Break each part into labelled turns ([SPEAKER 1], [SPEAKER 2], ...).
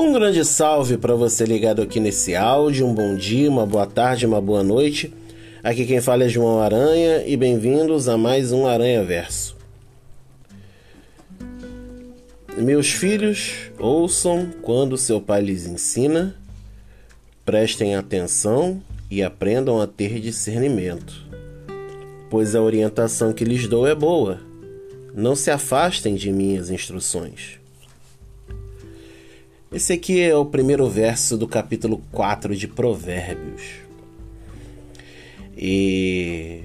[SPEAKER 1] Um grande salve para você ligado aqui nesse áudio. Um bom dia, uma boa tarde, uma boa noite. Aqui quem fala é João Aranha e bem-vindos a mais um Aranha Verso. Meus filhos, ouçam quando seu pai lhes ensina, prestem atenção e aprendam a ter discernimento, pois a orientação que lhes dou é boa. Não se afastem de minhas instruções. Esse aqui é o primeiro verso do capítulo 4 de Provérbios. E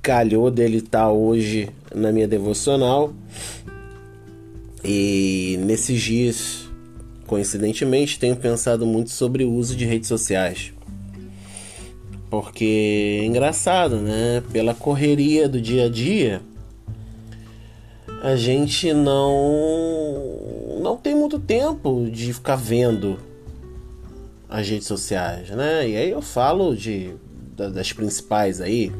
[SPEAKER 1] calhou dele estar tá hoje na minha devocional. E nesses dias, coincidentemente, tenho pensado muito sobre o uso de redes sociais. Porque é engraçado, né? Pela correria do dia a dia, a gente não não tem muito tempo de ficar vendo as redes sociais, né? E aí eu falo de das principais aí,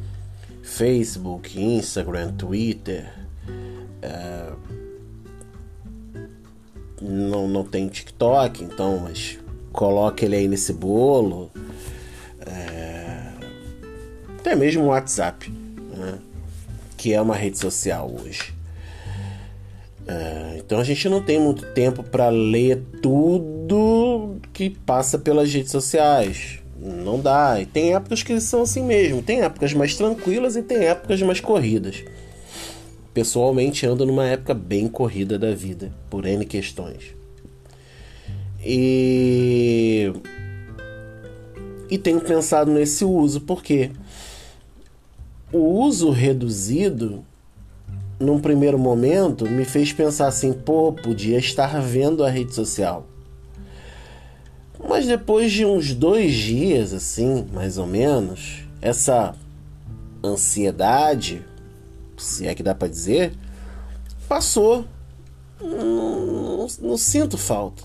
[SPEAKER 1] Facebook, Instagram, Twitter. É... Não, não tem TikTok, então, mas coloca ele aí nesse bolo. É... Até mesmo o WhatsApp, né? que é uma rede social hoje. É... Então a gente não tem muito tempo para ler tudo que passa pelas redes sociais. Não dá. E tem épocas que são assim mesmo. Tem épocas mais tranquilas e tem épocas mais corridas. Pessoalmente ando numa época bem corrida da vida, por N questões. E e tenho pensado nesse uso, porque o uso reduzido num primeiro momento me fez pensar assim, pô, podia estar vendo a rede social. Mas depois de uns dois dias, assim, mais ou menos, essa ansiedade, se é que dá para dizer, passou. Não, não, não, sinto falta.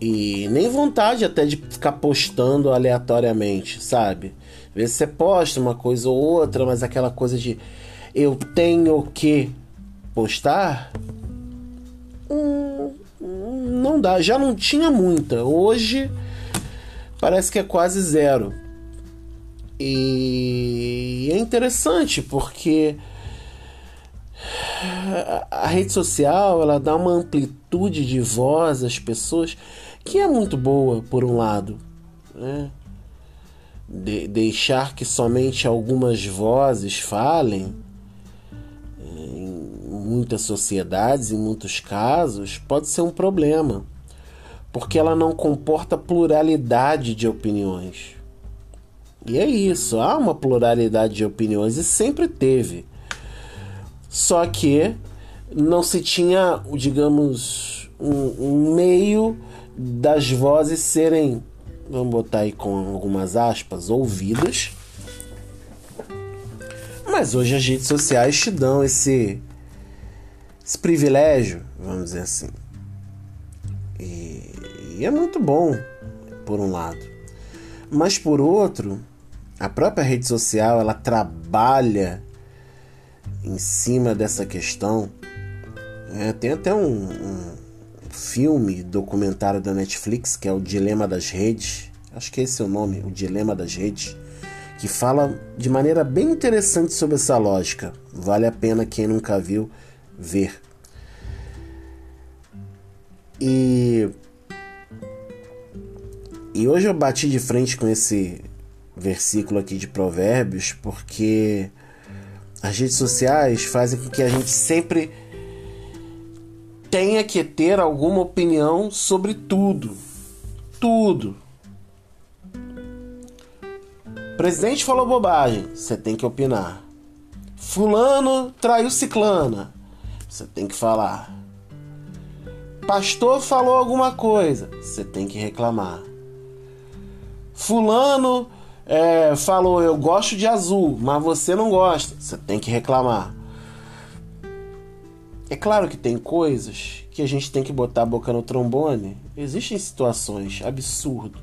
[SPEAKER 1] E nem vontade até de ficar postando aleatoriamente, sabe? Ver se você posta uma coisa ou outra, mas aquela coisa de eu tenho que postar. Hum, não dá, já não tinha muita. Hoje parece que é quase zero. E é interessante porque a rede social ela dá uma amplitude de voz às pessoas que é muito boa por um lado, né? De deixar que somente algumas vozes falem muitas sociedades, em muitos casos, pode ser um problema, porque ela não comporta pluralidade de opiniões. E é isso, há uma pluralidade de opiniões e sempre teve. Só que não se tinha, digamos, um, um meio das vozes serem, vamos botar aí com algumas aspas, ouvidas. Mas hoje as redes sociais te dão esse esse privilégio, vamos dizer assim. E, e é muito bom, por um lado. Mas por outro, a própria rede social ela trabalha em cima dessa questão. É, tem até um, um, filme, documentário da Netflix que é o Dilema das Redes. Acho que esse é o nome, o Dilema das Redes, que fala de maneira bem interessante sobre essa lógica. Vale a pena quem nunca viu ver. E e hoje eu bati de frente com esse versículo aqui de Provérbios porque as redes sociais fazem com que a gente sempre tenha que ter alguma opinião sobre tudo. Tudo. O presidente falou bobagem, você tem que opinar. Fulano traiu ciclana. Você tem que falar. Pastor falou alguma coisa, você tem que reclamar. Fulano é, falou: Eu gosto de azul, mas você não gosta, você tem que reclamar. É claro que tem coisas que a gente tem que botar a boca no trombone. Existem situações absurdas.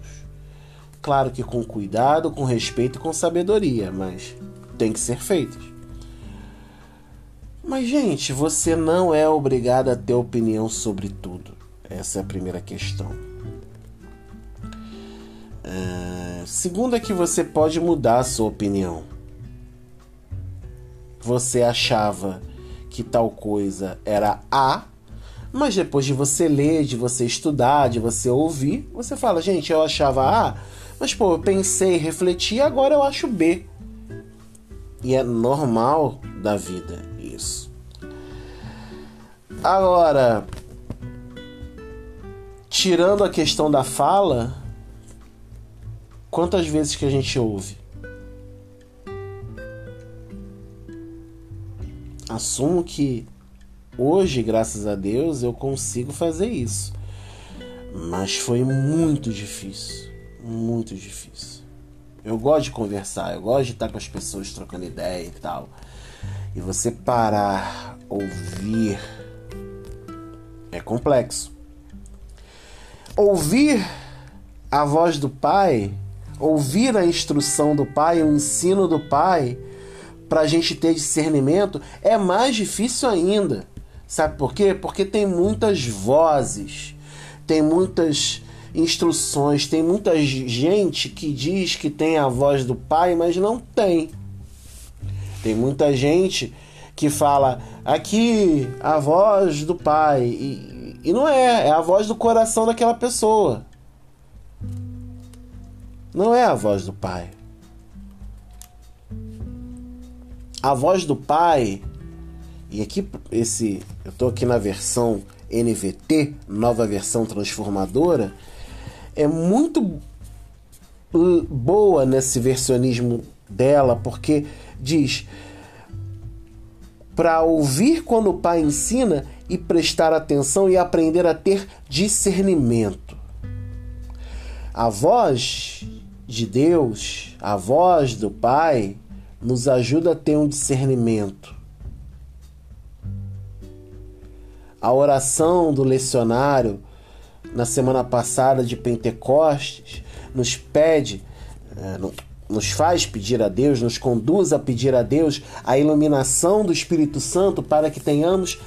[SPEAKER 1] Claro que com cuidado, com respeito e com sabedoria, mas tem que ser feitas. Mas, gente, você não é obrigado a ter opinião sobre tudo. Essa é a primeira questão. É... Segunda é que você pode mudar a sua opinião. Você achava que tal coisa era A, mas depois de você ler, de você estudar, de você ouvir, você fala, gente, eu achava A, mas pô, eu pensei, refleti, agora eu acho B. E é normal da vida isso. Agora, tirando a questão da fala, quantas vezes que a gente ouve? Assumo que hoje, graças a Deus, eu consigo fazer isso. Mas foi muito difícil, muito difícil. Eu gosto de conversar, eu gosto de estar com as pessoas trocando ideia e tal. E você parar, ouvir, é complexo. Ouvir a voz do Pai, ouvir a instrução do Pai, o ensino do Pai, para a gente ter discernimento, é mais difícil ainda. Sabe por quê? Porque tem muitas vozes, tem muitas instruções, tem muita gente que diz que tem a voz do Pai, mas não tem. Tem muita gente que fala aqui a voz do Pai e, e não é, é a voz do coração daquela pessoa. Não é a voz do Pai. A voz do Pai, e aqui esse, eu tô aqui na versão NVT, nova versão transformadora, é muito boa nesse versionismo dela, porque diz para ouvir quando o pai ensina e prestar atenção e aprender a ter discernimento. A voz de Deus, a voz do Pai, nos ajuda a ter um discernimento. A oração do lecionário na semana passada de Pentecostes nos pede, é, nos faz pedir a Deus, nos conduz a pedir a Deus a iluminação do Espírito Santo para que tenhamos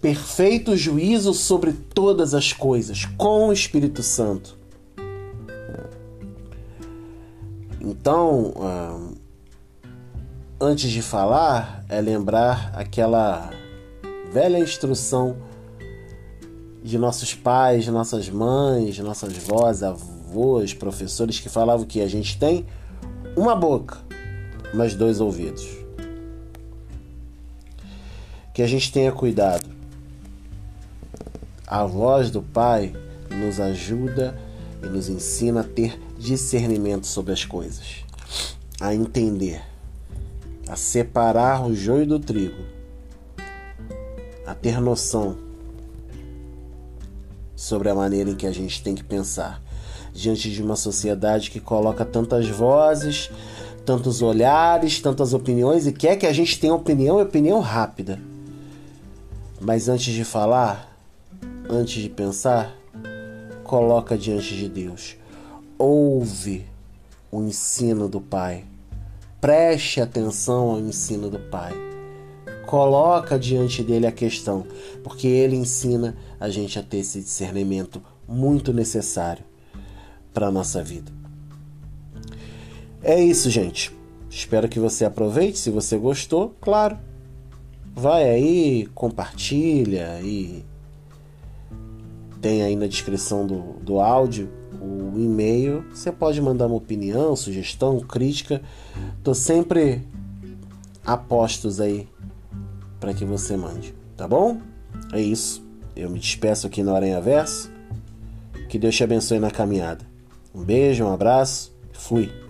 [SPEAKER 1] perfeito juízo sobre todas as coisas com o Espírito Santo. Então, ah, antes de falar, é lembrar aquela velha instrução de nossos pais, nossas mães, nossas vós, avós, professores que falavam que a gente tem uma boca, mas dois ouvidos. Que a gente tenha cuidado. A voz do Pai nos ajuda e nos ensina a ter discernimento sobre as coisas, a entender, a separar o joio do trigo, a ter noção sobre a maneira em que a gente tem que pensar diante de uma sociedade que coloca tantas vozes, tantos olhares, tantas opiniões e quer que a gente tenha opinião e opinião rápida. Mas antes de falar, antes de pensar, coloca diante de Deus. Ouve o ensino do Pai. Preste atenção ao ensino do Pai. Coloca diante dele a questão, porque ele ensina a gente a ter esse discernimento muito necessário para a nossa vida. É isso, gente. Espero que você aproveite. Se você gostou, claro, vai aí, compartilha e tem aí na descrição do, do áudio o e-mail. Você pode mandar uma opinião, sugestão, crítica. Tô sempre a postos aí para que você mande, tá bom? É isso. Eu me despeço aqui no Aranha Verso. Que Deus te abençoe na caminhada. Um beijo, um abraço, fui.